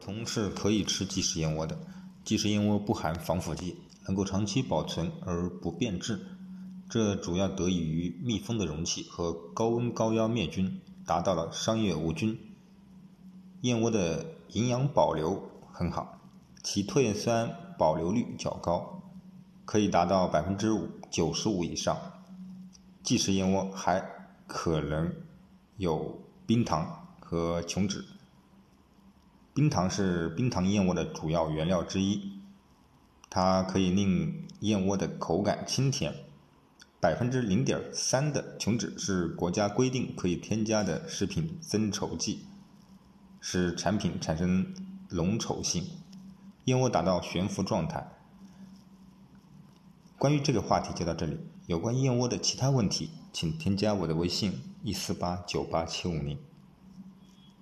童是可以吃即食燕窝的。即食燕窝不含防腐剂，能够长期保存而不变质。这主要得益于密封的容器和高温高压灭菌，达到了商业无菌。燕窝的营养保留很好，其唾液酸保留率较高，可以达到百分之五九十五以上。即食燕窝还可能有冰糖和琼脂。冰糖是冰糖燕窝的主要原料之一，它可以令燕窝的口感清甜。百分之零点三的琼脂是国家规定可以添加的食品增稠剂，使产品产生浓稠性，燕窝达到悬浮状态。关于这个话题就到这里，有关燕窝的其他问题，请添加我的微信：一四八九八七五零。